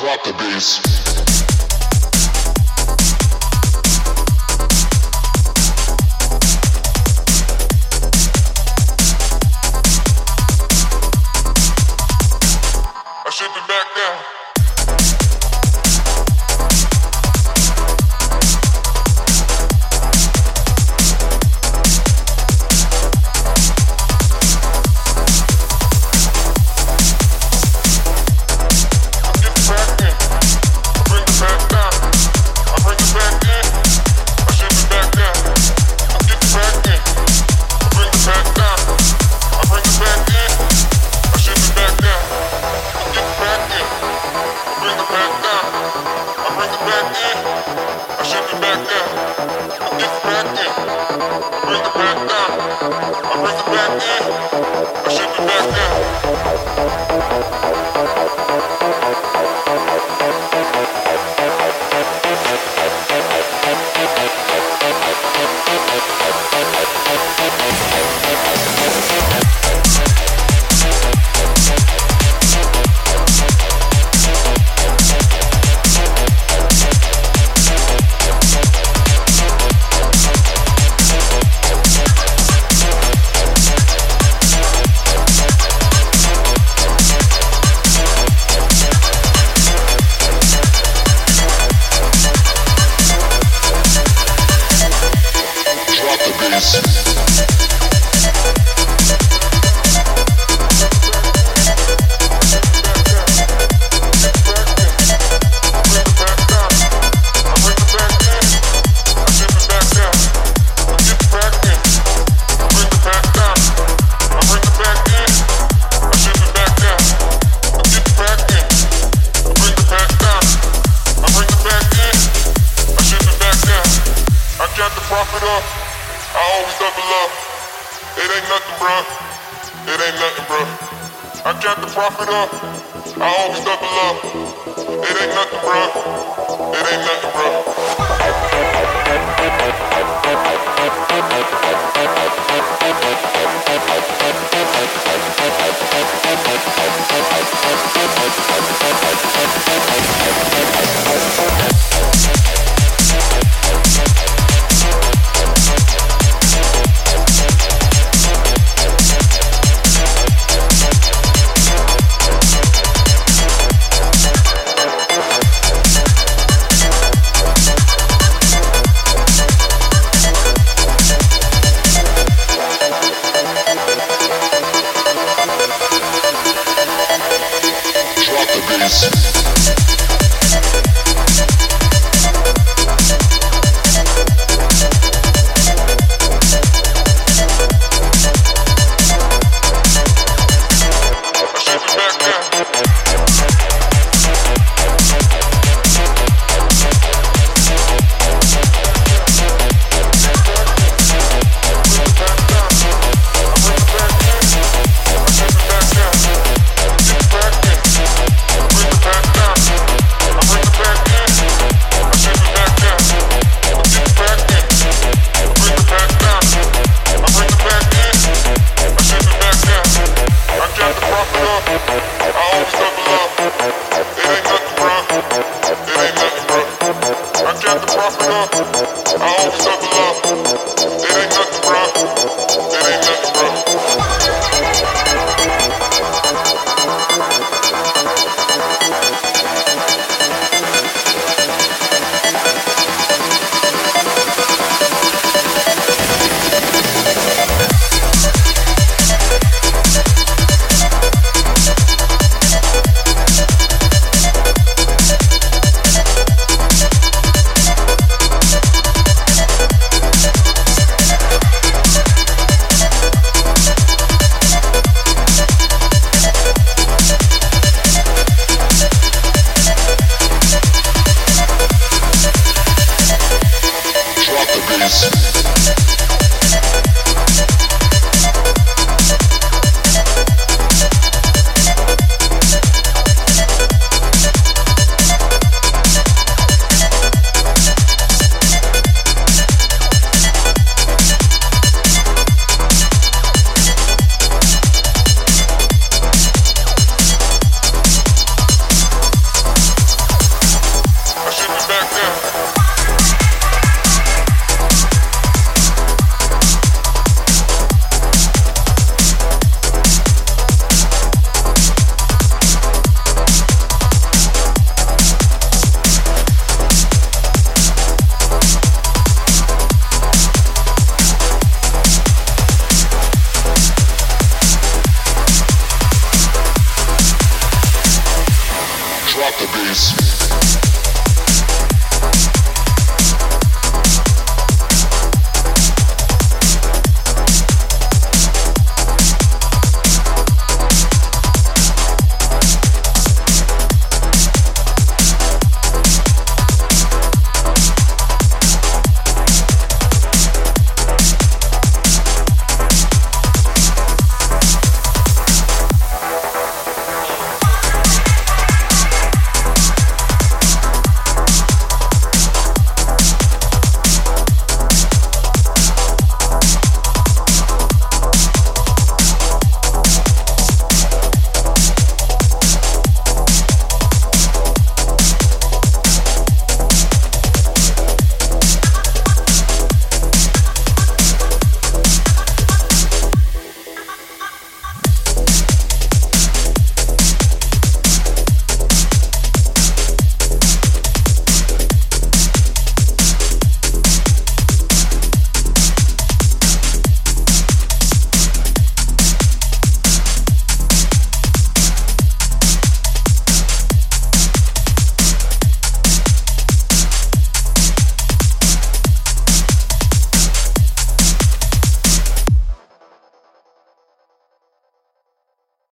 drop the bass. it up. I always double up. It ain't nothing, bro. It ain't nothing, bro. I count the profit up. I always double up. It ain't nothing, bro. It ain't nothing, bro. Yes.